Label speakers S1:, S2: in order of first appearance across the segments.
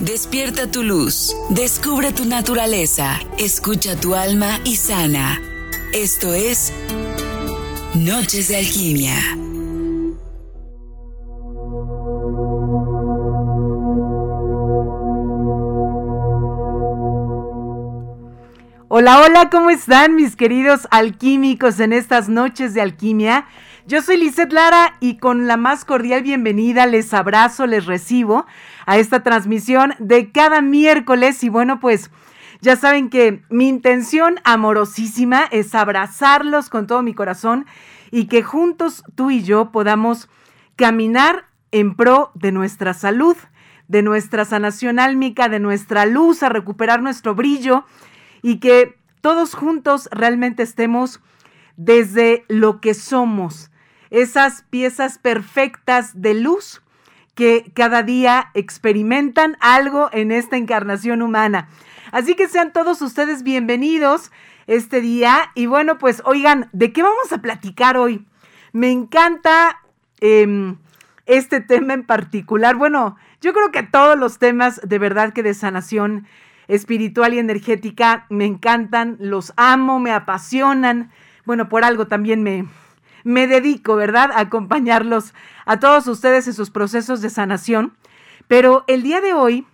S1: Despierta tu luz, descubre tu naturaleza, escucha tu alma y sana. Esto es Noches de Alquimia.
S2: Hola, hola, ¿cómo están mis queridos alquímicos en estas noches de alquimia? Yo soy Lizeth Lara y con la más cordial bienvenida les abrazo, les recibo a esta transmisión de cada miércoles. Y bueno, pues ya saben que mi intención amorosísima es abrazarlos con todo mi corazón y que juntos tú y yo podamos caminar en pro de nuestra salud, de nuestra sanación álmica, de nuestra luz, a recuperar nuestro brillo y que todos juntos realmente estemos desde lo que somos, esas piezas perfectas de luz que cada día experimentan algo en esta encarnación humana. Así que sean todos ustedes bienvenidos este día. Y bueno, pues oigan, ¿de qué vamos a platicar hoy? Me encanta em, este tema en particular. Bueno, yo creo que todos los temas de verdad que de sanación espiritual y energética me encantan, los amo, me apasionan. Bueno, por algo también me, me dedico, ¿verdad?, a acompañarlos a todos ustedes en sus procesos de sanación. Pero el día de hoy,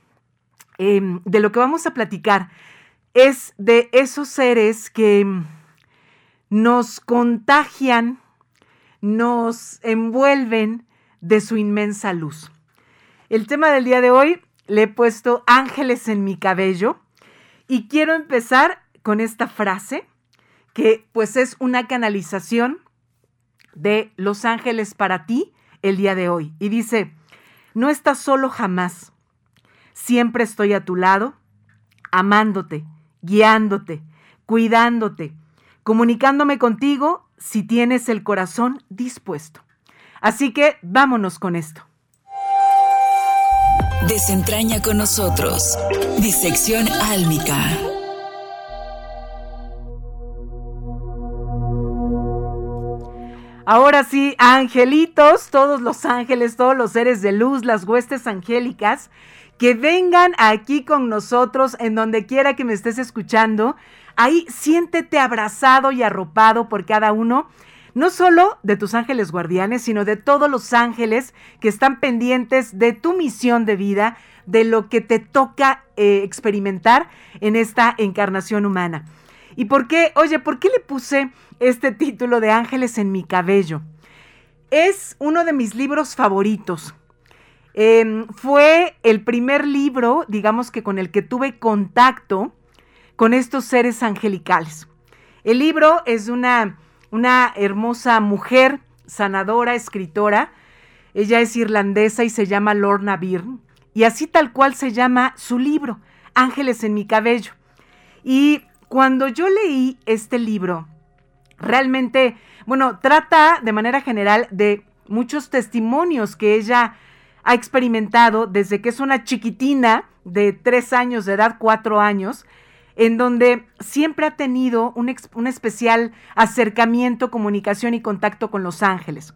S2: em, de lo que vamos a platicar, es de esos seres que nos contagian, nos envuelven de su inmensa luz. El tema del día de hoy le he puesto ángeles en mi cabello y quiero empezar con esta frase que pues es una canalización de Los Ángeles para ti el día de hoy. Y dice, no estás solo jamás. Siempre estoy a tu lado, amándote, guiándote, cuidándote, comunicándome contigo si tienes el corazón dispuesto. Así que vámonos con esto.
S1: Desentraña con nosotros. Disección álmica.
S2: Ahora sí, angelitos, todos los ángeles, todos los seres de luz, las huestes angélicas, que vengan aquí con nosotros en donde quiera que me estés escuchando. Ahí siéntete abrazado y arropado por cada uno, no solo de tus ángeles guardianes, sino de todos los ángeles que están pendientes de tu misión de vida, de lo que te toca eh, experimentar en esta encarnación humana. ¿Y por qué? Oye, ¿por qué le puse este título de Ángeles en mi cabello? Es uno de mis libros favoritos. Em, fue el primer libro, digamos que con el que tuve contacto con estos seres angelicales. El libro es una, una hermosa mujer, sanadora, escritora. Ella es irlandesa y se llama Lorna Byrne. Y así tal cual se llama su libro, Ángeles en mi cabello. Y cuando yo leí este libro, realmente, bueno, trata de manera general de muchos testimonios que ella ha experimentado desde que es una chiquitina de tres años de edad, cuatro años, en donde siempre ha tenido un, especial acercamiento, comunicación y contacto con los ángeles.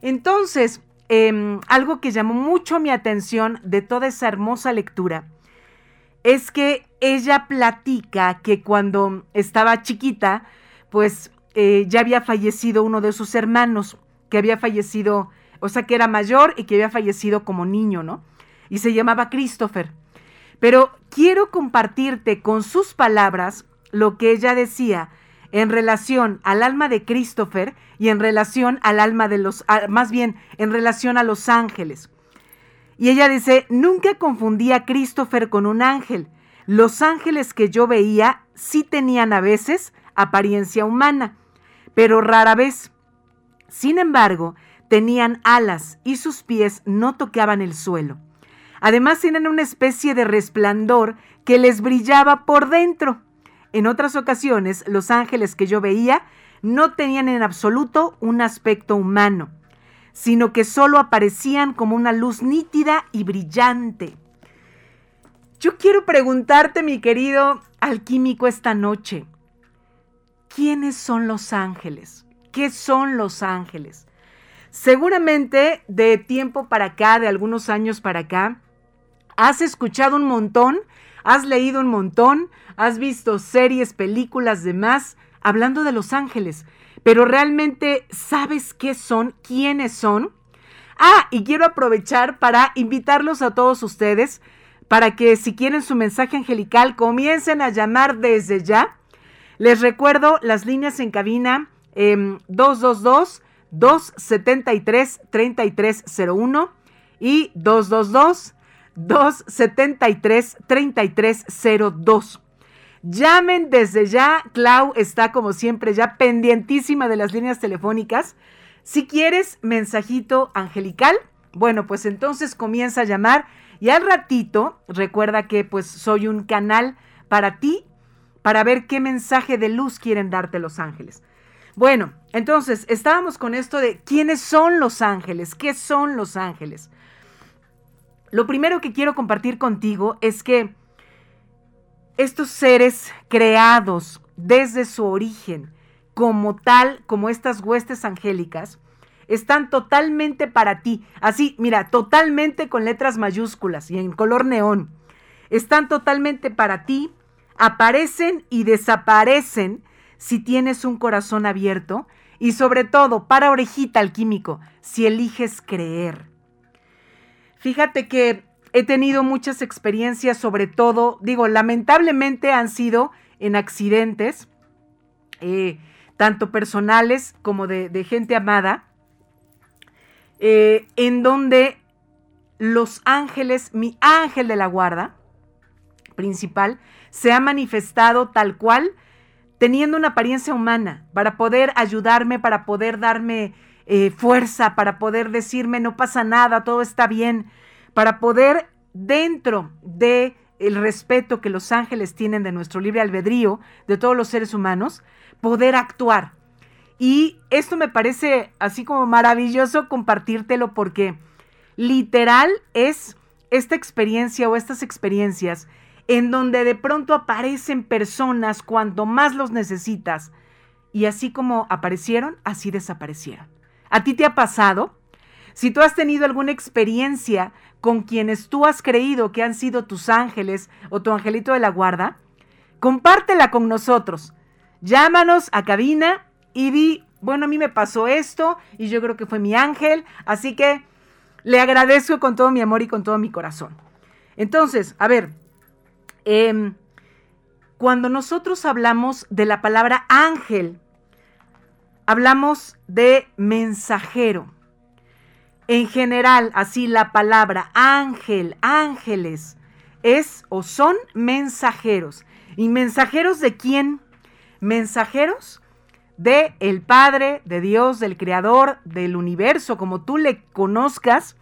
S2: Entonces, em, algo que llamó mucho mi atención de toda esa hermosa lectura es que ella platica que cuando estaba chiquita, pues eh, ya había fallecido uno de sus hermanos, que había fallecido, o sea, que era mayor y que había fallecido como niño, ¿no? Y se llamaba Christopher. Pero quiero compartirte con sus palabras lo que ella decía en relación al alma de Christopher y en relación al alma de los, más bien en relación a los ángeles. Y ella dice, nunca confundía a Christopher con un ángel. Los ángeles que yo veía sí tenían a veces apariencia humana, pero rara vez. Sin embargo, tenían alas y sus pies no tocaban el suelo. Además, tenían una especie de resplandor que les brillaba por dentro. En otras ocasiones, los ángeles que yo veía no tenían en absoluto un aspecto humano sino que solo aparecían como una luz nítida y brillante. Yo quiero preguntarte, mi querido alquímico, esta noche, ¿quiénes son los ángeles? ¿Qué son los ángeles? Seguramente de tiempo para acá, de algunos años para acá, has escuchado un montón, has leído un montón, has visto series, películas, demás, hablando de los ángeles, pero realmente sabes qué son, quiénes son. Ah, y quiero aprovechar para invitarlos a todos ustedes para que si quieren su mensaje angelical comiencen a llamar desde ya. Les recuerdo las líneas en cabina 222 273 3301 y 222 273 3302. Llamen desde ya. Clau está como siempre ya pendientísima de las líneas telefónicas. Si quieres mensajito angelical, bueno, pues entonces comienza a llamar y al ratito recuerda que pues soy un canal para ti para ver qué mensaje de luz quieren darte los ángeles. Bueno, entonces estábamos con esto de quiénes son los ángeles, qué son los ángeles. Lo primero que quiero compartir contigo es que estos seres creados desde su origen, como tal, como estas huestes angélicas, están totalmente para ti. Así, mira, totalmente con letras mayúsculas y en color neón. Están totalmente para ti, aparecen y desaparecen si tienes un corazón abierto y sobre todo, para orejita alquímico, si eliges creer. Fíjate que he tenido muchas experiencias, sobre todo, digo, lamentablemente han sido en accidentes, eh, tanto personales como de, gente amada, eh, en donde los ángeles, mi ángel de la guarda principal, se ha manifestado tal cual, teniendo una apariencia humana, para poder ayudarme, para poder darme eh, fuerza, para poder decirme no pasa nada, todo está bien, para poder dentro de el respeto que los ángeles tienen de nuestro libre albedrío, de todos los seres humanos, poder actuar. Y esto me parece así como maravilloso compartírtelo porque literal es esta experiencia o estas experiencias en donde de pronto aparecen personas cuando más los necesitas y así como aparecieron, así desaparecieron. ¿A ti te ha pasado? Si tú has tenido alguna experiencia con quienes tú has creído que han sido tus ángeles o tu angelito de la guarda, compártela con nosotros. Llámanos a cabina y di, bueno, a mí me pasó esto y yo creo que fue mi ángel, así que le agradezco con todo mi amor y con todo mi corazón. Entonces, a ver, em, cuando nosotros hablamos de la palabra ángel, hablamos de mensajero en general, así la palabra ángel, ángeles, es o son mensajeros. ¿Y mensajeros de quién? Mensajeros de el Padre, de Dios, del Creador, del universo, como tú le conozcas,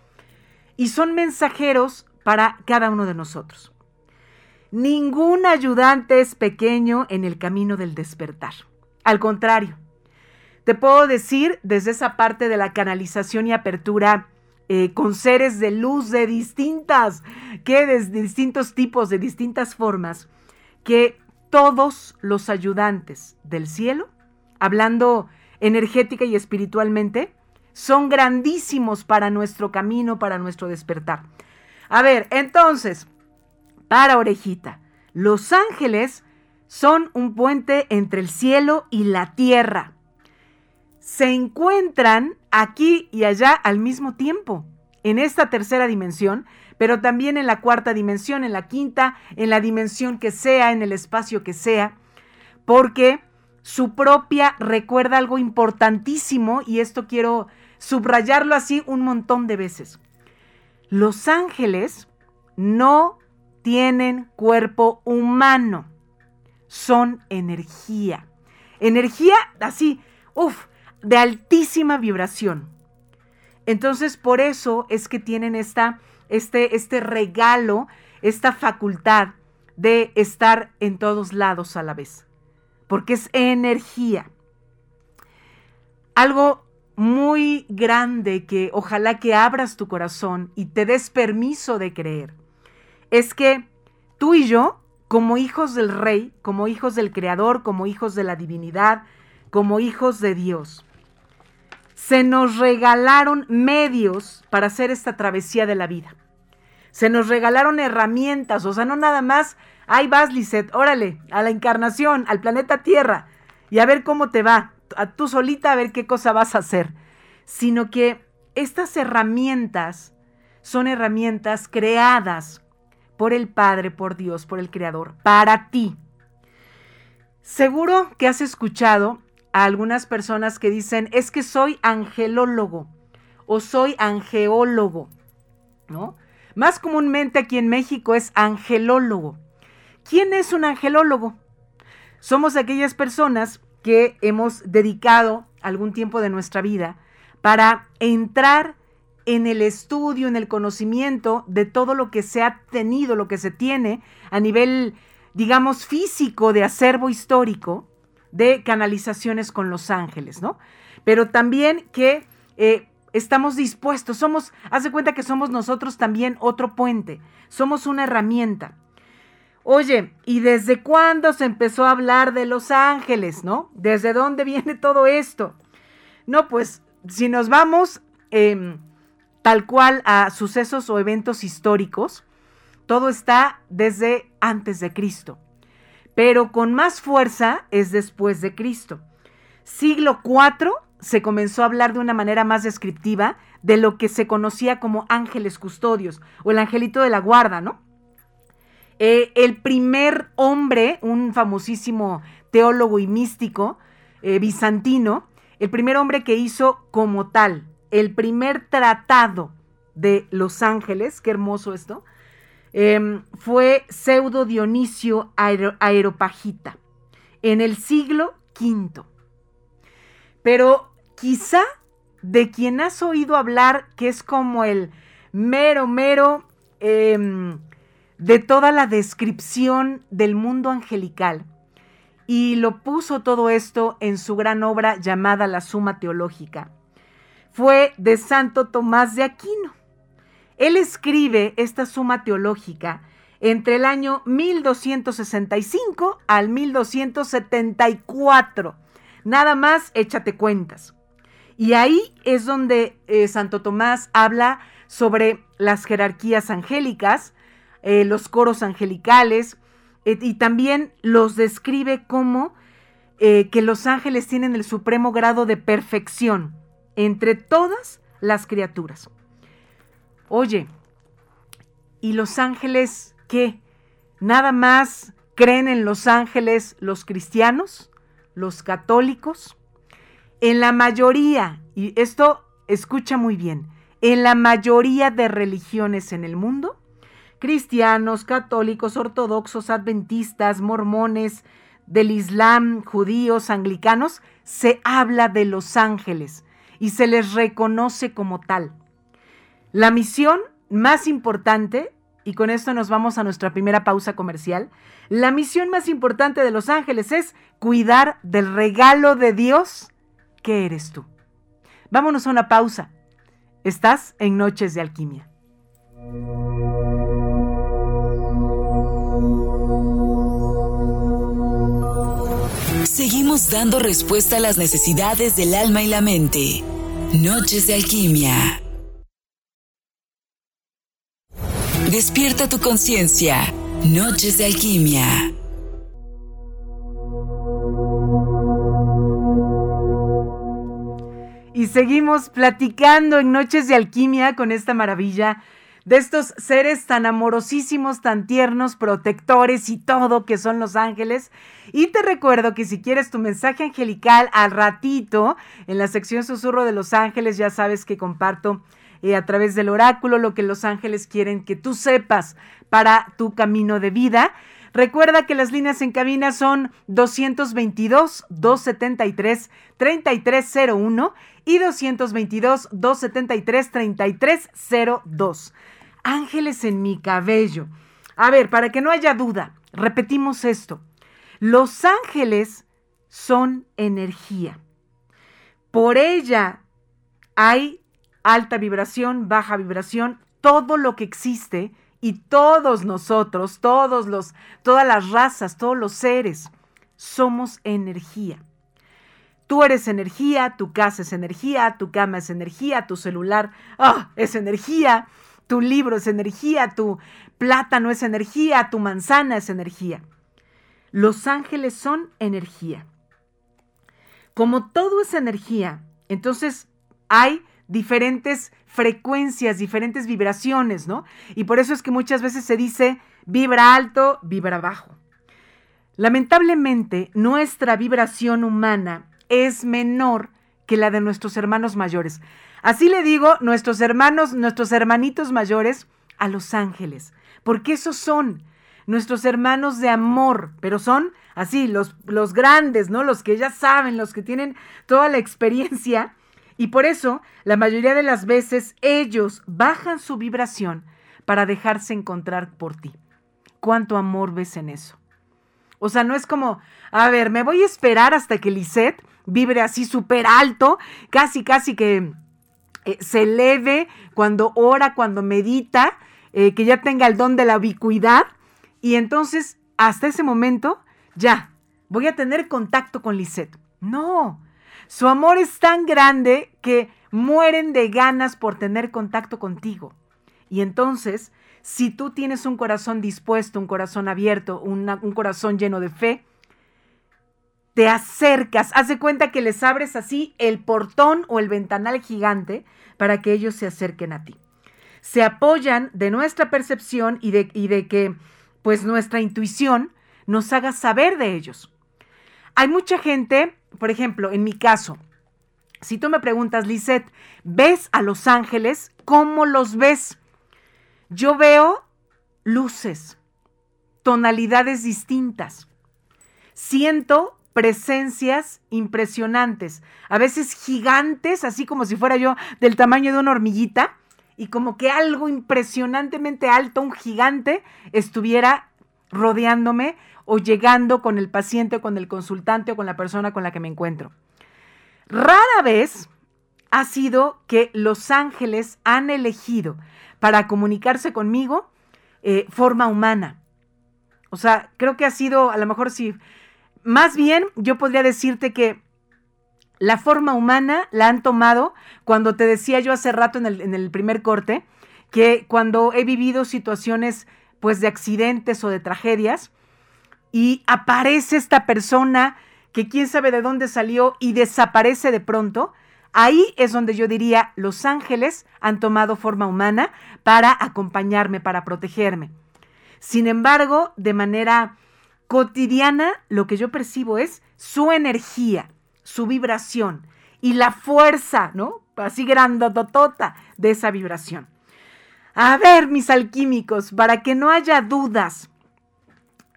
S2: y son mensajeros para cada uno de nosotros. Ningún ayudante es pequeño en el camino del despertar. Al contrario, te puedo decir desde esa parte de la canalización y apertura eh, con seres de luz de distintas, que de distintos tipos, de distintas formas, que todos los ayudantes del cielo, hablando energética y espiritualmente, son grandísimos para nuestro camino, para nuestro despertar. A ver, entonces, para orejita, los ángeles son un puente entre el cielo y la tierra se encuentran aquí y allá al mismo tiempo, en esta tercera dimensión, pero también en la cuarta dimensión, en la quinta, en la dimensión que sea, en el espacio que sea, porque su propia recuerda algo importantísimo y esto quiero subrayarlo así un montón de veces. Los ángeles no tienen cuerpo humano, son energía. Energía así, uff, de altísima vibración. Entonces, por eso es que tienen esta, este, este regalo, esta facultad de estar en todos lados a la vez, porque es energía. Algo muy grande que ojalá que abras tu corazón y te des permiso de creer, es que tú y yo, como hijos del rey, como hijos del creador, como hijos de la divinidad, como hijos de Dios, se nos regalaron medios para hacer esta travesía de la vida. Se nos regalaron herramientas, o sea, no nada más, ahí vas, Lisette, órale, a la encarnación, al planeta Tierra, y a ver cómo te va, a tú solita a ver qué cosa vas a hacer, sino que estas herramientas son herramientas creadas por el Padre, por Dios, por el Creador, para ti. Seguro que has escuchado a algunas personas que dicen, es que soy angelólogo o soy angeólogo, ¿no? Más comúnmente aquí en México es angelólogo. ¿Quién es un angelólogo? Somos aquellas personas que hemos dedicado algún tiempo de nuestra vida para entrar en el estudio, en el conocimiento de todo lo que se ha tenido, lo que se tiene a nivel, digamos, físico de acervo histórico de canalizaciones con los ángeles, ¿no? Pero también que eh, estamos dispuestos, somos, hace cuenta que somos nosotros también otro puente, somos una herramienta. Oye, ¿y desde cuándo se empezó a hablar de los ángeles, no? ¿Desde dónde viene todo esto? No, pues si nos vamos em, tal cual a sucesos o eventos históricos, todo está desde antes de Cristo, pero con más fuerza es después de Cristo. Siglo IV se comenzó a hablar de una manera más descriptiva de lo que se conocía como ángeles custodios o el angelito de la guarda, ¿no? Eh, el primer hombre, un famosísimo teólogo y místico eh, bizantino, el primer hombre que hizo como tal el primer tratado de Los Ángeles, qué hermoso esto, em, fue Pseudo Dionisio Aeropagita en el siglo V. Pero quizá de quien has oído hablar, que es como el mero, mero em, de toda la descripción del mundo angelical, y lo puso todo esto en su gran obra llamada La Suma Teológica fue de Santo Tomás de Aquino. Él escribe esta suma teológica entre el año 1265 al 1274. Nada más échate cuentas. Y ahí es donde eh, Santo Tomás habla sobre las jerarquías angélicas, eh, los coros angelicales, eh, y también los describe como que los ángeles tienen el supremo grado de perfección entre todas las criaturas. Oye, ¿y los ángeles qué? ¿Nada más creen en los ángeles los cristianos, los católicos? En la mayoría, y esto escucha muy bien, en la mayoría de religiones en el mundo, cristianos, católicos, ortodoxos, adventistas, mormones, del Islam, judíos, anglicanos, se habla de los ángeles y se les reconoce como tal. La misión más importante, y con esto nos vamos a nuestra primera pausa comercial, la misión más importante de los ángeles es cuidar del regalo de Dios que eres tú. Vámonos a una pausa. Estás en Noches de Alquimia.
S1: Seguimos dando respuesta a las necesidades del alma y la mente. Noches de alquimia. Despierta tu conciencia. Noches de alquimia.
S2: Y seguimos platicando en Noches de Alquimia con esta maravilla de estos seres tan amorosísimos, tan tiernos, protectores y todo que son los ángeles. Y te recuerdo que si quieres tu mensaje angelical al ratito, en la sección Susurro de los Ángeles, ya sabes que comparto eh, a través del oráculo lo que los ángeles quieren que tú sepas para tu camino de vida. Recuerda que las líneas en cabina son 222-273-3301 y 222-273-3302 ángeles en mi cabello. A ver, para que no haya duda, repetimos esto. Los ángeles son energía. Por ella hay alta vibración, baja vibración, todo lo que existe y todos nosotros, todos los, todas las razas, todos los seres, somos energía. Tú eres energía, tu casa es energía, tu cama es energía, tu celular ah, es energía, Tu libro es energía, tu plátano es energía, tu manzana es energía. Los ángeles son energía. Como todo es energía, entonces hay diferentes frecuencias, diferentes vibraciones, ¿no? Y por eso es que muchas veces se dice vibra alto, vibra bajo. Lamentablemente, nuestra vibración humana es menor que la de nuestros hermanos mayores. Así le digo, nuestros hermanos, nuestros hermanitos mayores a los ángeles, porque esos son nuestros hermanos de amor, pero son así, los, los grandes, ¿no? Los que ya saben, los que tienen toda la experiencia. Y por eso, la mayoría de las veces, ellos bajan su vibración para dejarse encontrar por ti. ¿Cuánto amor ves en eso? O sea, no es como, a ver, me voy a esperar hasta que Lisette vibre así súper alto, casi, casi que eh, se eleve cuando ora, cuando medita, eh, que ya tenga el don de la ubicuidad. Y entonces, hasta ese momento, ya, voy a tener contacto con Lisette. No, su amor es tan grande que mueren de ganas por tener contacto contigo. Y entonces si tú tienes un corazón dispuesto, un corazón abierto, un corazón lleno de fe, te acercas, haz de cuenta que les abres así el portón o el ventanal gigante para que ellos se acerquen a ti. Se apoyan de nuestra percepción y de, y de que pues nuestra intuición nos haga saber de ellos. Hay mucha gente, por ejemplo, en mi caso, si tú me preguntas, Lisette, ¿ves a los ángeles? ¿Cómo los ves? yo veo luces, tonalidades distintas. Siento presencias impresionantes, a veces gigantes, así como si fuera yo del tamaño de una hormiguita, y como que algo impresionantemente alto, un gigante, estuviera rodeándome o llegando con el paciente, con el consultante o con la persona con la que me encuentro. Rara vez ha sido que los ángeles han elegido para comunicarse conmigo eh, forma humana. O sea, creo que ha sido, a lo mejor sí, más bien yo podría decirte que la forma humana la han tomado cuando te decía yo hace rato en el, en el primer corte, que cuando he vivido situaciones pues de accidentes o de tragedias y aparece esta persona que quién sabe de dónde salió y desaparece de pronto, Ahí es donde yo diría, los ángeles han tomado forma humana para acompañarme, para protegerme. Sin embargo, de manera cotidiana, lo que yo percibo es su energía, su vibración y la fuerza, ¿no? Así grandototota de esa vibración. A ver, mis alquímicos, para que no haya dudas,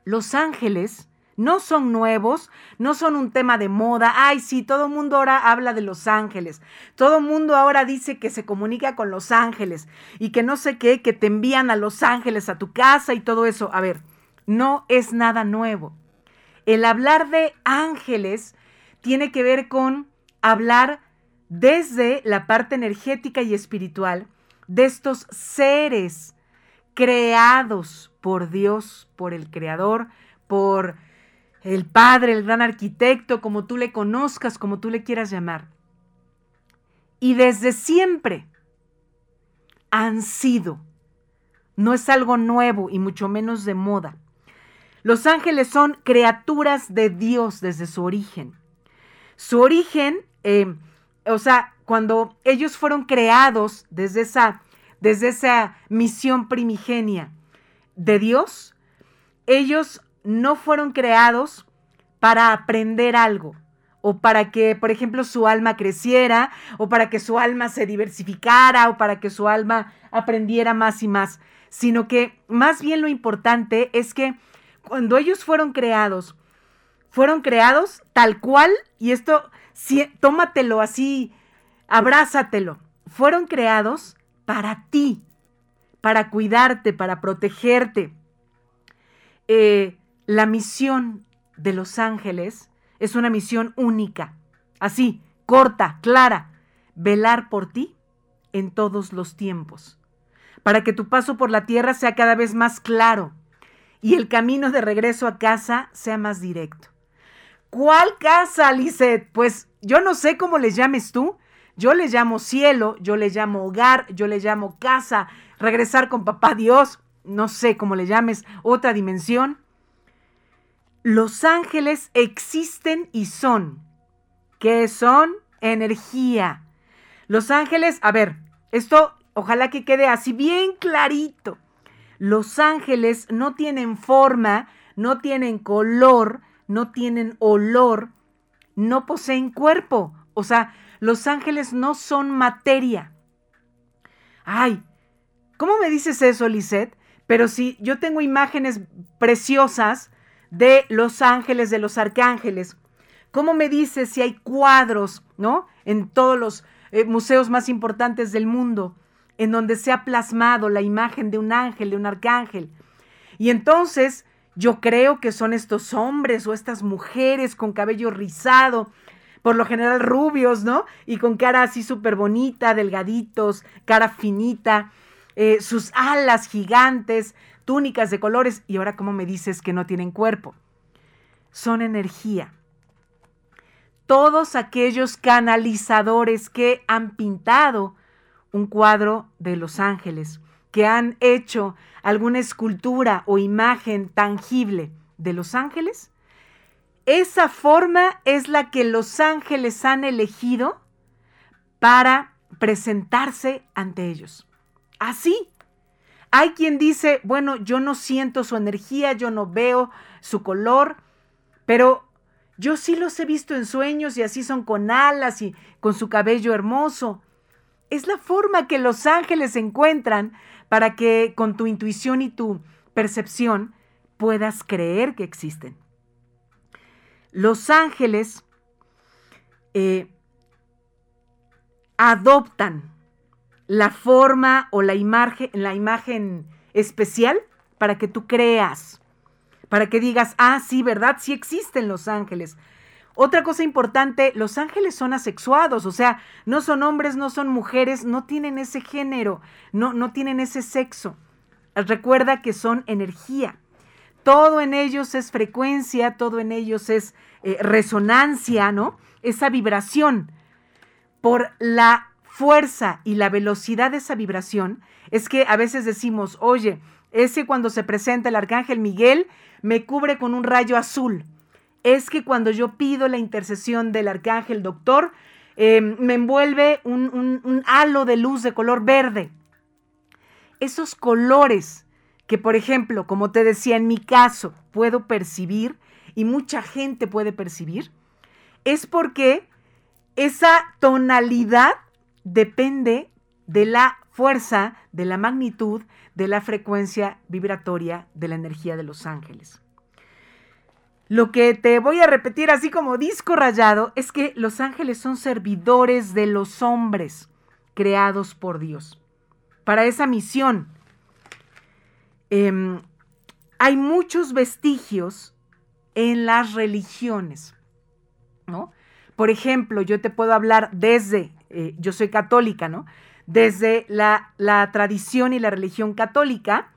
S2: los ángeles no son nuevos, no son un tema de moda. Ay, sí, todo el mundo ahora habla de los ángeles. Todo el mundo ahora dice que se comunica con los ángeles y que no sé qué, que te envían a los ángeles a tu casa y todo eso. A ver, no es nada nuevo. El hablar de ángeles tiene que ver con hablar desde la parte energética y espiritual de estos seres creados por Dios, por el Creador, por el padre, el gran arquitecto, como tú le conozcas, como tú le quieras llamar. Y desde siempre han sido. No es algo nuevo y mucho menos de moda. Los ángeles son criaturas de Dios desde su origen. Su origen, eh, o sea, cuando ellos fueron creados desde esa, desde esa misión primigenia de Dios, ellos no fueron creados para aprender algo o para que, por ejemplo, su alma creciera, o para que su alma se diversificara, o para que su alma aprendiera más y más, sino que más bien lo importante es que cuando ellos fueron creados, fueron creados tal cual, y esto, tómatelo así, abrázatelo, fueron creados para ti, para cuidarte, para protegerte. Eh, la misión de los ángeles es una misión única, así, corta, clara, velar por ti en todos los tiempos, para que tu paso por la tierra sea cada vez más claro y el camino de regreso a casa sea más directo. ¿Cuál casa, Lisette? Pues yo no sé cómo les llames tú. Yo le llamo cielo, yo le llamo hogar, yo le llamo casa, regresar con papá Dios, no sé cómo le llames, otra dimensión. Los ángeles existen y son. ¿Qué son? Energía. Los ángeles, a ver, esto ojalá que quede así bien clarito. Los ángeles no tienen forma, no tienen color, no tienen olor, no poseen cuerpo. O sea, los ángeles no son materia. Ay, ¿cómo me dices eso, Lisette? Pero si yo tengo imágenes preciosas de los ángeles, de los arcángeles, ¿cómo me dices si hay cuadros, ¿no? En todos los eh, museos más importantes del mundo en donde se ha plasmado la imagen de un ángel, de un arcángel. Y entonces yo creo que son estos hombres o estas mujeres con cabello rizado, por lo general rubios, ¿no? Y con cara así súper bonita, delgaditos, cara finita, eh, sus alas gigantes, túnicas de colores. Y ahora, ¿cómo me dices que no tienen cuerpo? Son energía. Todos aquellos canalizadores que han pintado un cuadro de los ángeles, que han hecho alguna escultura o imagen tangible de los ángeles, esa forma es la que los ángeles han elegido para presentarse ante ellos. Así. Hay quien dice, bueno, yo no siento su energía, yo no veo su color, pero yo sí los he visto en sueños y así son con alas y con su cabello hermoso. Es la forma que los ángeles encuentran para que con tu intuición y tu percepción puedas creer que existen. Los ángeles eh, adoptan la forma o la imagen, la imagen especial para que tú creas, para que digas, ah, sí, ¿verdad? Sí existen los ángeles. Otra cosa importante, los ángeles son asexuados, o sea, no son hombres, no son mujeres, no tienen ese género, no, no tienen ese sexo. Recuerda que son energía. Todo en ellos es frecuencia, todo en ellos es eh, resonancia, ¿no? Esa vibración. Por la fuerza y la velocidad de esa vibración, es que a veces decimos, oye, ese cuando se presenta el arcángel Miguel me cubre con un rayo azul es que cuando yo pido la intercesión del arcángel doctor, em, me envuelve un, un halo de luz de color verde. Esos colores que, por ejemplo, como te decía, en mi caso puedo percibir y mucha gente puede percibir, es porque esa tonalidad depende de la fuerza, de la magnitud, de la frecuencia vibratoria de la energía de los ángeles. Lo que te voy a repetir así como disco rayado es que los ángeles son servidores de los hombres creados por Dios. Para esa misión em, hay muchos vestigios en las religiones, ¿no? Por ejemplo, yo te puedo hablar desde, eh, yo soy católica, ¿no? Desde la, tradición y la religión católica,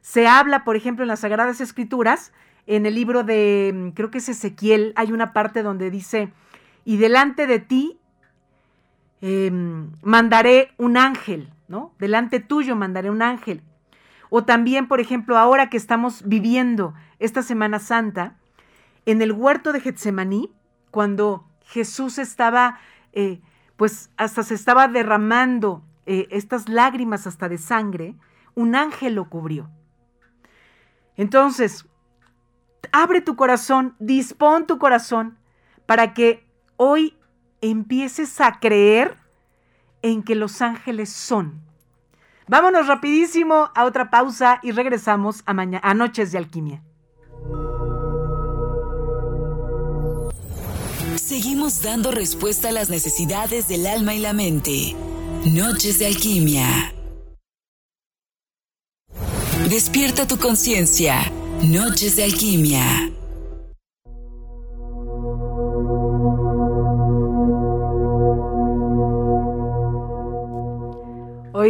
S2: se habla, por ejemplo, en las Sagradas Escrituras, en el libro de, mm, creo que es Ezequiel, hay una parte donde dice, y delante de ti em, mandaré un ángel, ¿no? Delante tuyo mandaré un ángel. O también, por ejemplo, ahora que estamos viviendo esta Semana Santa, en el huerto de Getsemaní, cuando Jesús estaba, eh, pues hasta se estaba derramando eh, estas lágrimas hasta de sangre, un ángel lo cubrió. Entonces, abre tu corazón, dispón tu corazón para que hoy empieces a creer en que los ángeles son. Vámonos rapidísimo a otra pausa y regresamos a, a Noches de Alquimia.
S1: Seguimos dando respuesta a las necesidades del alma y la mente. Noches de Alquimia. Despierta tu conciencia Noches de Alquimia.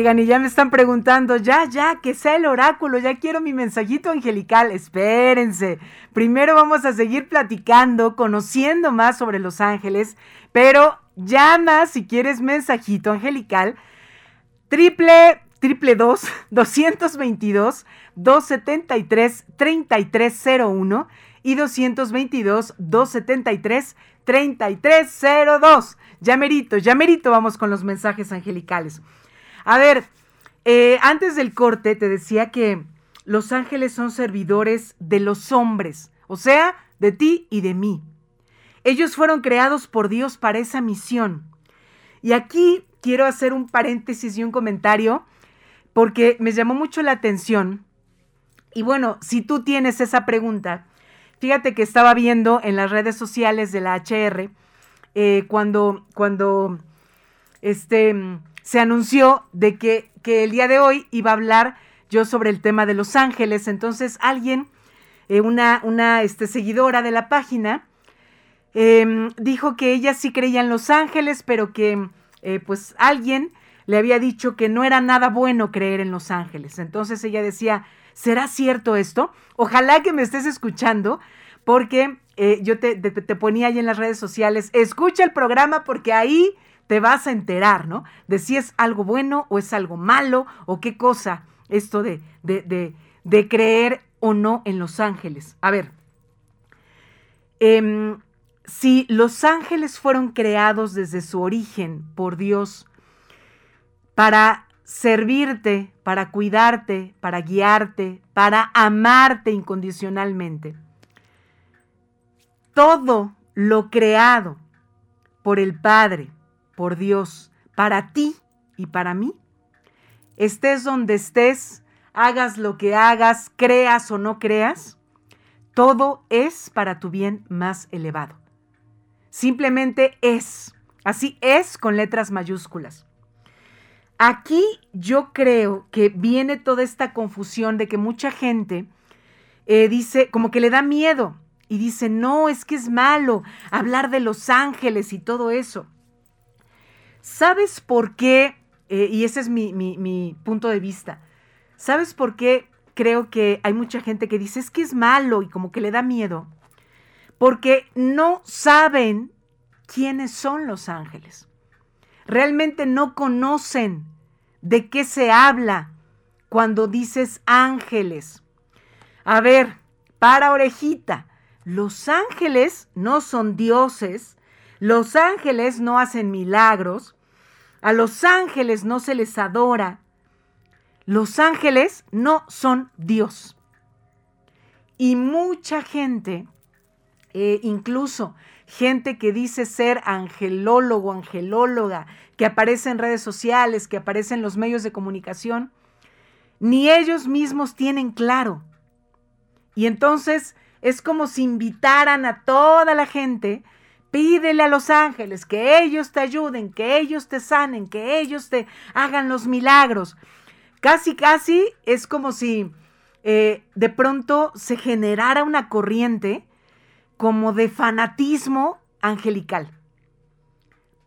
S2: Oigan, y ya me están preguntando, ya, ya, que sea el oráculo, ya quiero mi mensajito angelical. Espérense. Primero vamos a seguir platicando, conociendo más sobre los ángeles, pero llama si quieres mensajito angelical. Triple triple 222 273 3301 y 222 273 3302. Ya merito, ya merito vamos con los mensajes angelicales. A ver, eh, antes del corte te decía que los ángeles son servidores de los hombres, o sea, de ti y de mí. Ellos fueron creados por Dios para esa misión. Y aquí quiero hacer un paréntesis y un comentario porque me llamó mucho la atención. Y bueno, si tú tienes esa pregunta, fíjate que estaba viendo en las redes sociales de la HR eh, cuando, cuando este, se anunció de que, que, el día de hoy iba a hablar yo sobre el tema de Los Ángeles. Entonces alguien, eh, una, una este, seguidora de la página, em, dijo que ella sí creía en Los Ángeles, pero que eh, pues alguien le había dicho que no era nada bueno creer en Los Ángeles. Entonces ella decía, ¿será cierto esto? Ojalá que me estés escuchando, porque eh, yo te, te, ponía ahí en las redes sociales, escucha el programa porque ahí te vas a enterar, ¿no? De si es algo bueno o es algo malo o qué cosa esto de, de, de creer o no en Los Ángeles. A ver, em, si los ángeles fueron creados desde su origen por Dios para servirte, para cuidarte, para guiarte, para amarte incondicionalmente, todo lo creado por el Padre, por Dios, para ti y para mí, estés donde estés, hagas lo que hagas, creas o no creas, todo es para tu bien más elevado. Simplemente es. Así es con letras mayúsculas. Aquí yo creo que viene toda esta confusión de que mucha gente eh, dice, como que le da miedo y dice, no, es que es malo hablar de los ángeles y todo eso. ¿Sabes por qué? Eh, y ese es mi, mi punto de vista. ¿Sabes por qué creo que hay mucha gente que dice, es que es malo y como que le da miedo? porque no saben quiénes son los ángeles. Realmente no conocen de qué se habla cuando dices ángeles. A ver, para orejita, los ángeles no son dioses, los ángeles no hacen milagros, a los ángeles no se les adora, los ángeles no son Dios. Y mucha gente eh, incluso gente que dice ser angelólogo, angelóloga, que aparece en redes sociales, que aparece en los medios de comunicación, ni ellos mismos tienen claro. Y entonces es como si invitaran a toda la gente, pídele a los ángeles que ellos te ayuden, que ellos te sanen, que ellos te hagan los milagros. Casi, casi es como si eh, de pronto se generara una corriente como de fanatismo angelical.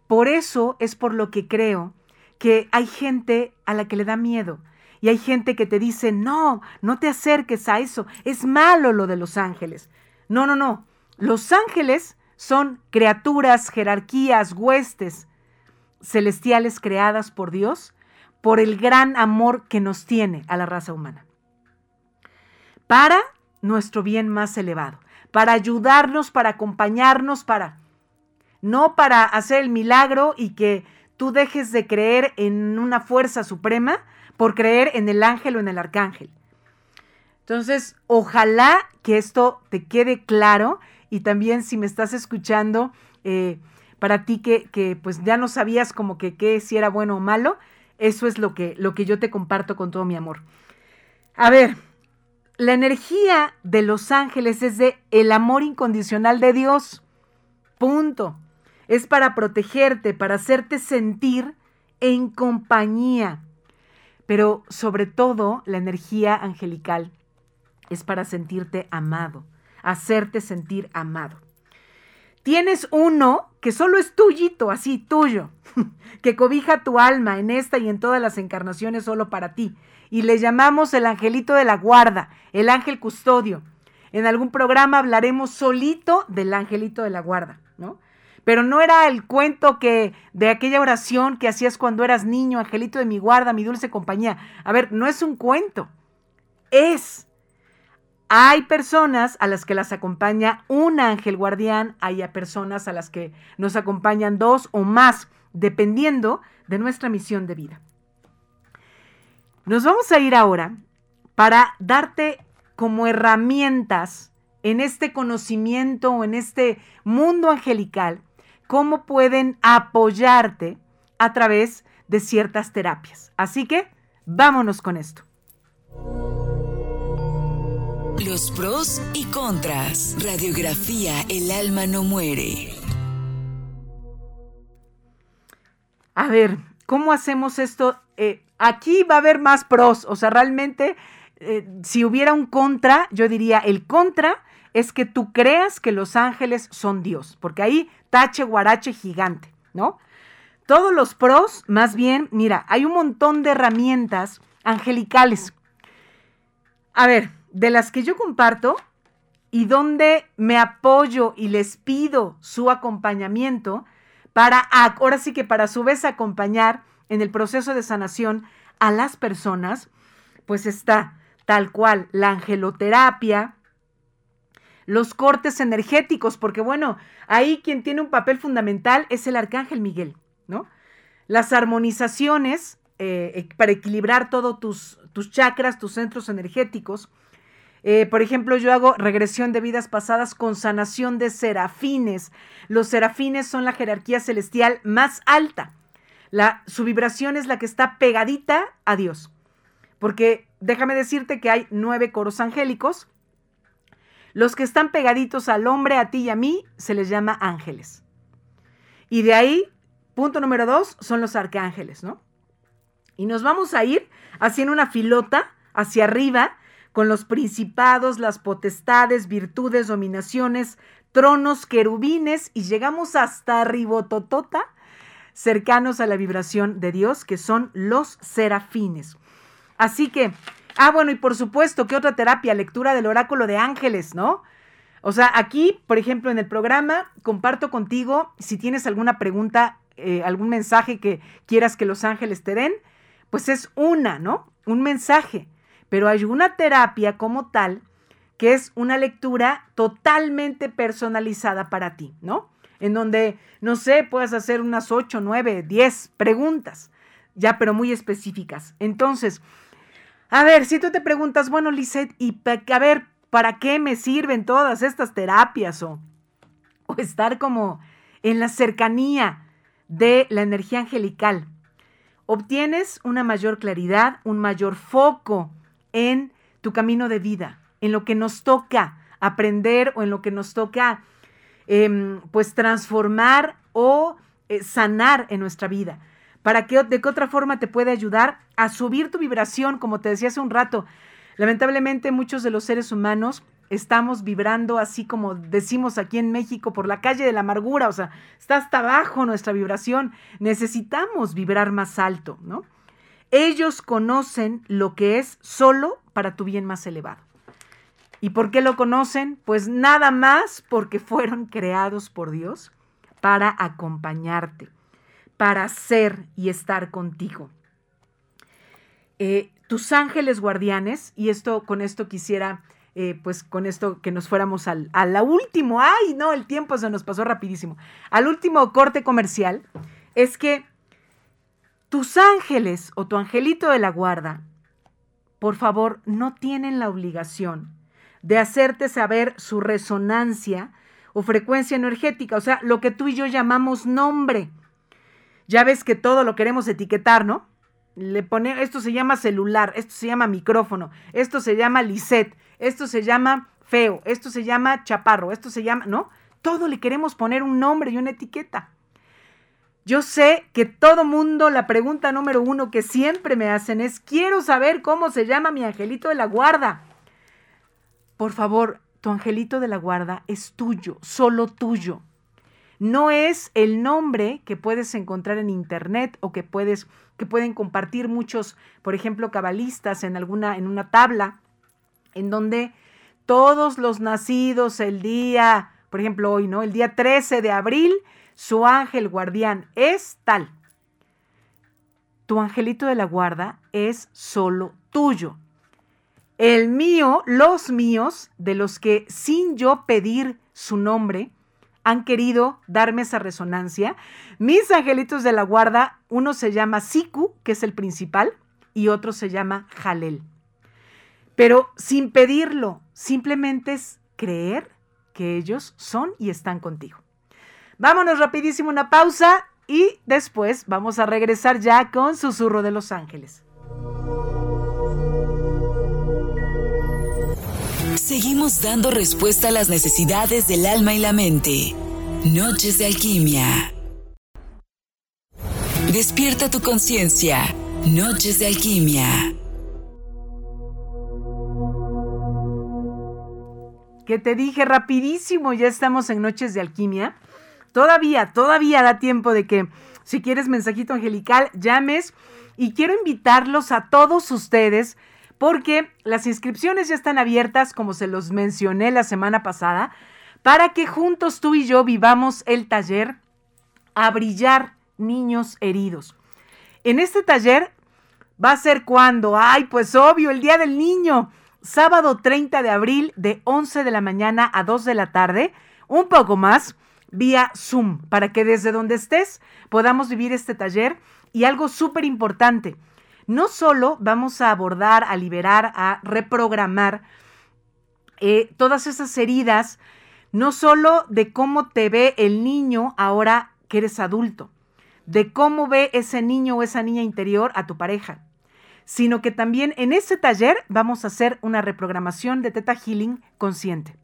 S2: Por eso es por lo que creo que hay gente a la que le da miedo y hay gente que te dice, no, no te acerques a eso, es malo lo de los ángeles. No, no, no, los ángeles son criaturas, jerarquías, huestes celestiales creadas por Dios por el gran amor que nos tiene a la raza humana. Para nuestro bien más elevado para ayudarnos, para acompañarnos, para no para hacer el milagro y que tú dejes de creer en una fuerza suprema por creer en el ángel o en el arcángel. Entonces, ojalá que esto te quede claro y también si me estás escuchando, eh, para ti que, que, pues ya no sabías como que qué si era bueno o malo, eso es lo que, lo que yo te comparto con todo mi amor. A ver, la energía de los ángeles es de el amor incondicional de Dios. Punto. Es para protegerte, para hacerte sentir en compañía. Pero sobre todo la energía angelical es para sentirte amado, hacerte sentir amado. Tienes uno que solo es tuyito, así tuyo, que cobija tu alma en esta y en todas las encarnaciones solo para ti y le llamamos el angelito de la guarda, el ángel custodio. En algún programa hablaremos solito del angelito de la guarda, ¿no? Pero no era el cuento que de aquella oración que hacías cuando eras niño, angelito de mi guarda, mi dulce compañía. A ver, no es un cuento. Es. Hay personas a las que las acompaña un ángel guardián, hay personas a las que nos acompañan dos o más, dependiendo de nuestra misión de vida. Nos vamos a ir ahora para darte como herramientas en este conocimiento o en este mundo angelical, cómo pueden apoyarte a través de ciertas terapias. Así que vámonos con esto.
S1: Los pros y contras. Radiografía El alma no muere.
S2: A ver, ¿cómo hacemos esto? Eh, aquí va a haber más pros, o sea, realmente eh, si hubiera un contra, yo diría, el contra es que tú creas que los ángeles son Dios, porque ahí tache guarache gigante, ¿no? Todos los pros, más bien, mira, hay un montón de herramientas angelicales. A ver, de las que yo comparto y donde me apoyo y les pido su acompañamiento para, ahora sí que para su vez acompañar en el proceso de sanación a las personas, pues está tal cual la angeloterapia, los cortes energéticos, porque bueno, ahí quien tiene un papel fundamental es el arcángel Miguel, ¿no? Las armonizaciones eh, eh, para equilibrar todos tus, tus chakras, tus centros energéticos. Eh, por ejemplo, yo hago regresión de vidas pasadas con sanación de serafines. Los serafines son la jerarquía celestial más alta. La, su vibración es la que está pegadita a Dios. Porque déjame decirte que hay nueve coros angélicos. Los que están pegaditos al hombre, a ti y a mí, se les llama ángeles. Y de ahí, punto número dos, son los arcángeles, ¿no? Y nos vamos a ir haciendo una filota hacia arriba con los principados, las potestades, virtudes, dominaciones, tronos, querubines y llegamos hasta arribototota, cercanos a la vibración de Dios, que son los serafines. Así que, ah, bueno, y por supuesto, ¿qué otra terapia? Lectura del oráculo de ángeles, ¿no? O sea, aquí, por ejemplo, en el programa, comparto contigo, si tienes alguna pregunta, eh, algún mensaje que quieras que los ángeles te den, pues es una, ¿no? Un mensaje. Pero hay una terapia como tal que es una lectura totalmente personalizada para ti, ¿no? En donde, no sé, puedes hacer unas 8, 9, 10 preguntas, ya, pero muy específicas. Entonces, a ver, si tú te preguntas, bueno, Lisette, y a ver, ¿para qué me sirven todas estas terapias? O, o estar como en la cercanía de la energía angelical. Obtienes una mayor claridad, un mayor foco en tu camino de vida, en lo que nos toca aprender o en lo que nos toca em, pues transformar o eh, sanar en nuestra vida para que de qué otra forma te puede ayudar a subir tu vibración, como te decía hace un rato. Lamentablemente muchos de los seres humanos estamos vibrando así como decimos aquí en México por la calle de la amargura, o sea, está hasta abajo nuestra vibración. Necesitamos vibrar más alto, ¿no? Ellos conocen lo que es solo para tu bien más elevado. ¿Y por qué lo conocen? Pues nada más porque fueron creados por Dios para acompañarte para ser y estar contigo. Eh, tus ángeles guardianes, y esto con esto quisiera, eh, pues con esto que nos fuéramos al, a último, ay no, el tiempo se nos pasó rapidísimo, al último corte comercial, es que tus ángeles o tu angelito de la guarda, por favor, no tienen la obligación de hacerte saber su resonancia o frecuencia energética, o sea, lo que tú y yo llamamos nombre. Ya ves que todo lo queremos etiquetar, ¿no? Le pone, esto se llama celular, esto se llama micrófono, esto se llama Lisette, esto se llama feo, esto se llama chaparro, esto se llama, ¿no? Todo le queremos poner un nombre y una etiqueta. Yo sé que todo mundo, la pregunta número uno que siempre me hacen es, quiero saber cómo se llama mi angelito de la guarda. Por favor, tu angelito de la guarda es tuyo, solo tuyo no es el nombre que puedes encontrar en internet o que puedes que pueden compartir muchos, por ejemplo, cabalistas en alguna en una tabla en donde todos los nacidos el día, por ejemplo, hoy, ¿no? El día 13 de abril su ángel guardián es tal. Tu angelito de la guarda es solo tuyo. El mío, los míos, de los que sin yo pedir su nombre, han querido darme esa resonancia. Mis angelitos de la guarda, uno se llama Siku, que es el principal, y otro se llama Jalel. Pero sin pedirlo, simplemente es creer que ellos son y están contigo. Vámonos rapidísimo una pausa y después vamos a regresar ya con Susurro de los Ángeles.
S1: Seguimos dando respuesta a las necesidades del alma y la mente. Noches de alquimia. Despierta tu conciencia. Noches de alquimia.
S2: Que te dije rapidísimo, ya estamos en Noches de Alquimia. Todavía, todavía da tiempo de que si quieres mensajito angelical, llames y quiero invitarlos a todos ustedes porque las inscripciones ya están abiertas, como se los mencioné la semana pasada, para que juntos tú y yo vivamos el taller a brillar niños heridos. En este taller va a ser cuando, ay, pues obvio, el Día del Niño sábado 30 de abril de 11 de la mañana a 2 de la tarde, un poco más, vía Zoom, para que desde donde estés podamos vivir este taller. Y algo súper importante, no solo vamos a abordar, a liberar, a reprogramar eh, todas esas heridas, no solo de cómo te ve el niño ahora que eres adulto, de cómo ve ese niño o esa niña interior a tu pareja, sino que también en ese taller vamos a hacer una reprogramación de Teta Healing consciente.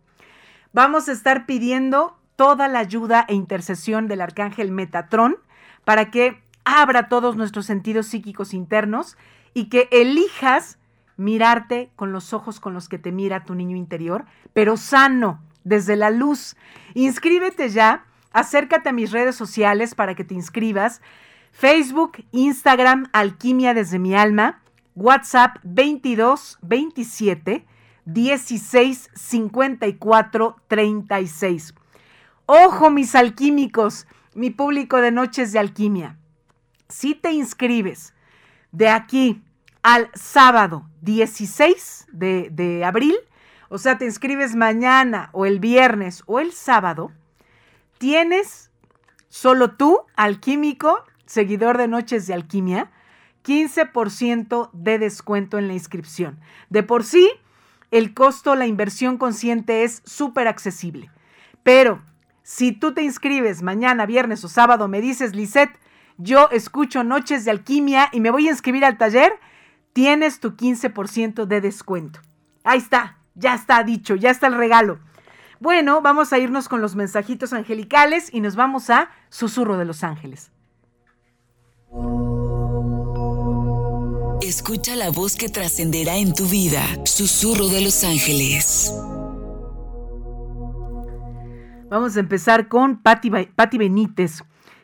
S2: Vamos a estar pidiendo toda la ayuda e intercesión del arcángel Metatrón para que abra todos nuestros sentidos psíquicos internos y que elijas mirarte con los ojos con los que te mira tu niño interior, pero sano, desde la luz. Inscríbete ya, acércate a mis redes sociales para que te inscribas. Facebook, Instagram, Alquimia desde mi alma. WhatsApp 22 27 16 54 36. Ojo, mis alquímicos, mi público de noches de alquimia. Si te inscribes de aquí al sábado 16 de, abril, o sea, te inscribes mañana o el viernes o el sábado, tienes solo tú, alquímico, seguidor de Noches de Alquimia, 15% de descuento en la inscripción. De por sí, el costo, la inversión consciente es súper accesible. Pero si tú te inscribes mañana, viernes o sábado, me dices, Lisette, yo escucho Noches de Alquimia y me voy a inscribir al taller, tienes tu 15% de descuento. Ahí está, ya está dicho, ya está el regalo. Bueno, vamos a irnos con los mensajitos angelicales y nos vamos a Susurro de los Ángeles.
S1: Escucha la voz que trascenderá en tu vida. Susurro de los ángeles.
S2: Vamos a empezar con Patti, Benítez.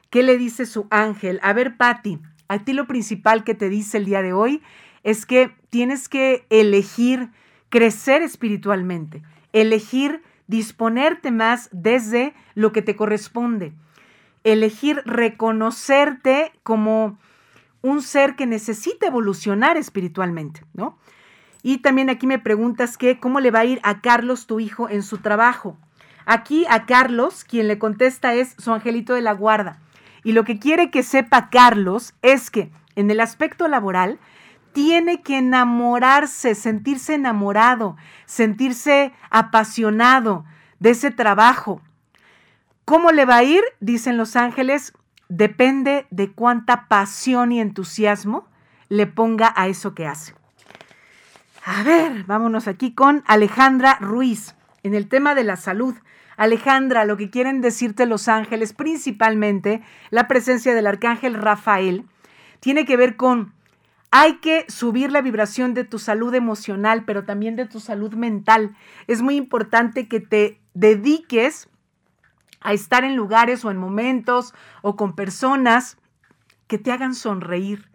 S2: ¿Qué le dice su ángel? A ver, Patti, a ti lo principal que te dice el día de hoy es que tienes que elegir crecer espiritualmente, elegir disponerte más desde lo que te corresponde, elegir reconocerte como un ser que necesita evolucionar espiritualmente, ¿no? Y también aquí me preguntas que cómo le va a ir a Carlos, tu hijo, en su trabajo. Aquí a Carlos, quien le contesta es su angelito de la guarda. Y lo que quiere que sepa Carlos es que en el aspecto laboral tiene que enamorarse, sentirse enamorado, sentirse apasionado de ese trabajo. ¿Cómo le va a ir? Dicen los ángeles, depende de cuánta pasión y entusiasmo le ponga a eso que hace. A ver, vámonos aquí con Alejandra Ruiz en el tema de la salud. Alejandra, lo que quieren decirte los ángeles, principalmente la presencia del arcángel Rafael, tiene que ver con hay que subir la vibración de tu salud emocional, pero también de tu salud mental. Es muy importante que te dediques a estar en lugares o en momentos o con personas que te hagan sonreír,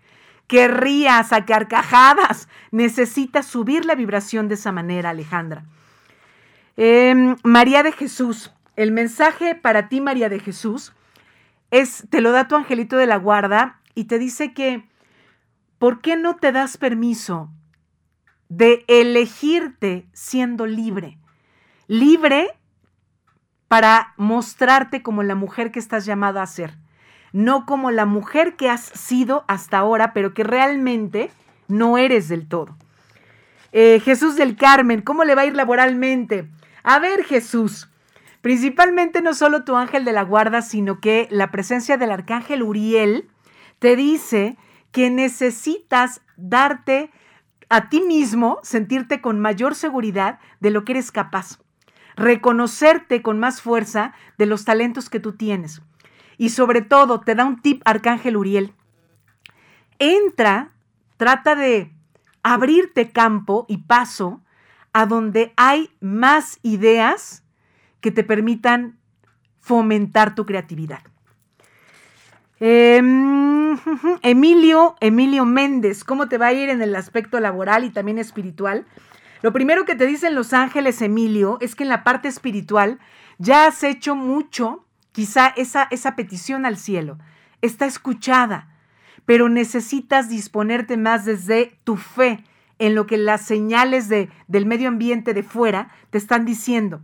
S2: que rías a carcajadas. Necesitas subir la vibración de esa manera, Alejandra. Em, María de Jesús, el mensaje para ti, María de Jesús, es, te lo da tu angelito de la guarda y te dice que, ¿por qué no te das permiso de elegirte siendo libre? Libre para mostrarte como la mujer que estás llamada a ser, no como la mujer que has sido hasta ahora, pero que realmente no eres del todo. Eh, Jesús del Carmen, ¿cómo le va a ir laboralmente? A ver, Jesús, principalmente no solo tu ángel de la guarda, sino que la presencia del arcángel Uriel te dice que necesitas darte a ti mismo, sentirte con mayor seguridad de lo que eres capaz reconocerte con más fuerza de los talentos que tú tienes. Y sobre todo, te da un tip Arcángel Uriel. Entra, trata de abrirte campo y paso a donde hay más ideas que te permitan fomentar tu creatividad. Em, Emilio, Emilio Méndez, ¿cómo te va a ir en el aspecto laboral y también espiritual? Lo primero que te dicen los ángeles, Emilio, es que en la parte espiritual ya has hecho mucho, quizá esa, esa petición al cielo está escuchada, pero necesitas disponerte más desde tu fe en lo que las señales de, del medio ambiente de fuera te están diciendo.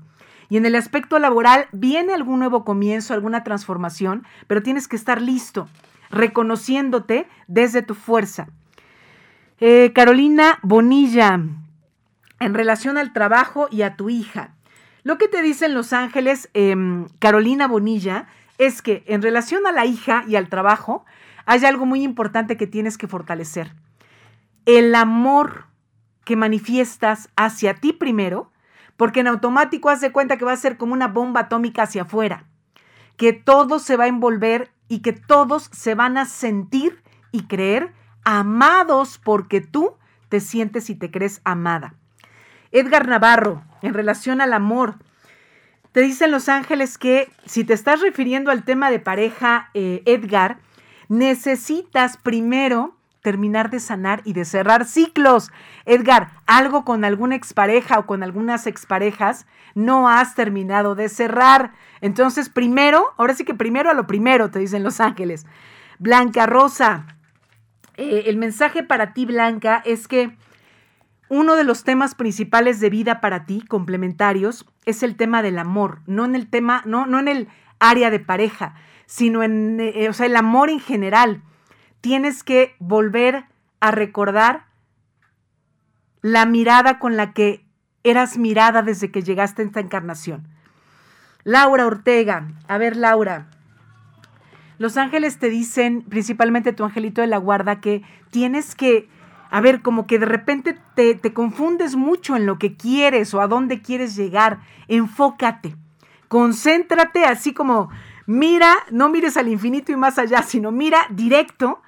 S2: Y en el aspecto laboral viene algún nuevo comienzo, alguna transformación, pero tienes que estar listo, reconociéndote desde tu fuerza. Eh, Carolina Bonilla, en relación al trabajo y a tu hija. Lo que te dicen los ángeles, em, Carolina Bonilla, es que en relación a la hija y al trabajo, hay algo muy importante que tienes que fortalecer. El amor que manifiestas hacia ti primero, porque en automático haz de cuenta que va a ser como una bomba atómica hacia afuera, que todo se va a envolver y que todos se van a sentir y creer amados porque tú te sientes y te crees amada. Edgar Navarro, en relación al amor, te dicen los ángeles que si te estás refiriendo al tema de pareja, eh, Edgar, necesitas primero terminar de sanar y de cerrar ciclos. Edgar, algo con alguna expareja o con algunas exparejas no has terminado de cerrar. Entonces, primero, ahora sí que primero a lo primero, te dicen los ángeles. Blanca Rosa, eh, el mensaje para ti, Blanca, es que uno de los temas principales de vida para ti, complementarios, es el tema del amor, no en el tema, no, no en el área de pareja, sino en eh, o sea, el amor en general. Tienes que volver a recordar la mirada con la que eras mirada desde que llegaste a esta encarnación. Laura Ortega, a ver Laura, los ángeles te dicen, principalmente tu angelito de la guarda, que tienes que a ver, como que de repente te, te, confundes mucho en lo que quieres o a dónde quieres llegar. Enfócate, concéntrate así como mira, no mires al infinito y más allá, sino mira directo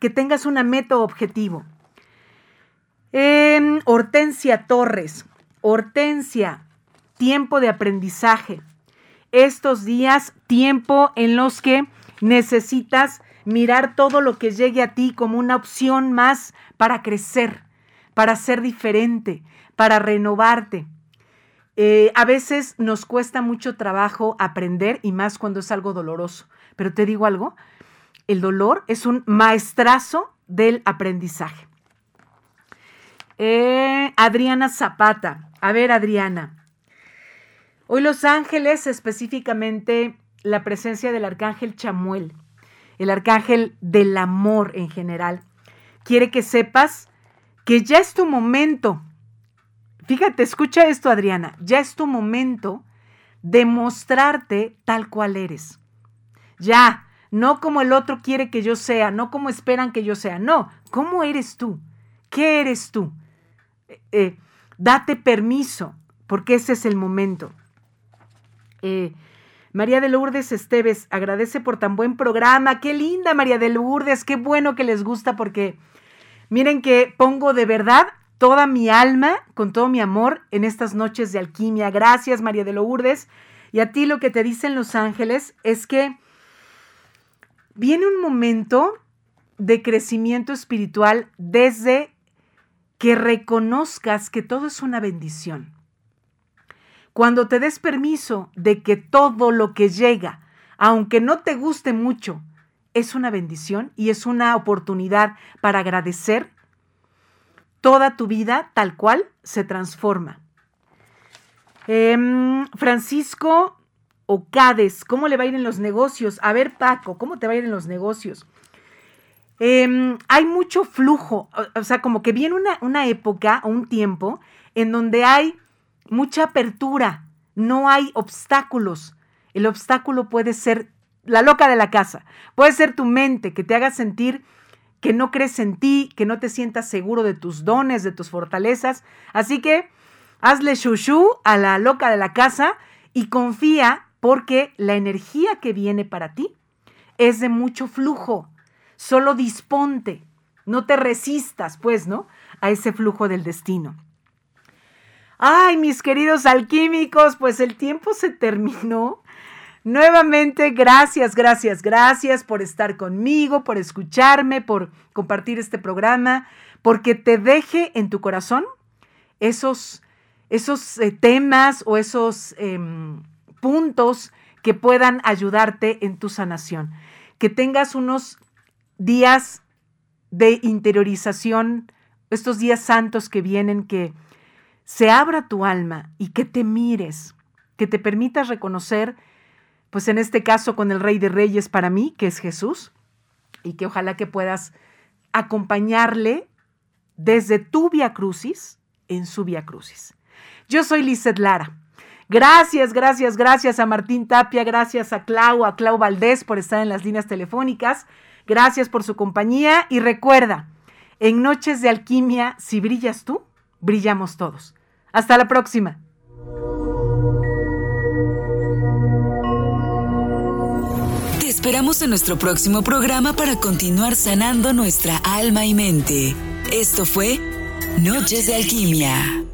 S2: que tengas una meta objetivo. Em, Hortensia Torres, Hortensia, tiempo de aprendizaje. Estos días, tiempo en los que necesitas mirar todo lo que llegue a ti como una opción más para crecer, para ser diferente, para renovarte. Eh, a veces nos cuesta mucho trabajo aprender y más cuando es algo doloroso. Pero te digo algo, el dolor es un maestrazo del aprendizaje. Eh, Adriana Zapata. A ver, Adriana. Hoy Los Ángeles, específicamente la presencia del arcángel Chamuel, el arcángel del amor en general. Quiere que sepas que ya es tu momento. Fíjate, escucha esto, Adriana. Ya es tu momento de mostrarte tal cual eres. Ya, no como el otro quiere que yo sea, no como esperan que yo sea. No, ¿cómo eres tú? ¿Qué eres tú? Eh, eh, date permiso, porque ese es el momento. Eh, María de Lourdes Esteves agradece por tan buen programa. Qué linda María de Lourdes, qué bueno que les gusta porque miren que pongo de verdad toda mi alma, con todo mi amor en estas noches de alquimia. Gracias María de Lourdes. Y a ti lo que te dicen los ángeles es que viene un momento de crecimiento espiritual desde que reconozcas que todo es una bendición. Cuando te des permiso de que todo lo que llega aunque no te guste mucho, es una bendición y es una oportunidad para agradecer, toda tu vida tal cual se transforma. Em, Francisco ¿cómo le va a ir en los negocios? A ver, Paco, ¿cómo te va a ir en los negocios? Em, hay mucho flujo, o, sea, como que viene una, una época o un tiempo en donde hay mucha apertura, no hay obstáculos. El obstáculo puede ser la loca de la casa, puede ser tu mente que te haga sentir que no crees en ti, que no te sientas seguro de tus dones, de tus fortalezas. Así que hazle shushu a la loca de la casa y confía porque la energía que viene para ti es de mucho flujo. Solo disponte, no te resistas, pues, ¿no? A ese flujo del destino. Ay, mis queridos alquímicos, pues el tiempo se terminó. Nuevamente, gracias, gracias, gracias por estar conmigo, por escucharme, por compartir este programa, porque te deje en tu corazón esos, esos eh, temas o esos em, puntos que puedan ayudarte en tu sanación. Que tengas unos días de interiorización, estos días santos que vienen, que se abra tu alma y que te mires, que te permitas reconocer, pues en este caso con el Rey de Reyes para mí, que es Jesús, y que ojalá que puedas acompañarle desde tu via crucis en su via crucis. Yo soy Lizeth Lara. Gracias, gracias, gracias a Martín Tapia, gracias a Clau, a Clau Valdés por estar en las líneas telefónicas. Gracias por su compañía y recuerda, en Noches de Alquimia, si brillas tú, brillamos todos. Hasta la próxima.
S1: Te esperamos en nuestro próximo programa para continuar sanando nuestra alma y mente. Esto fue Noches de Alquimia.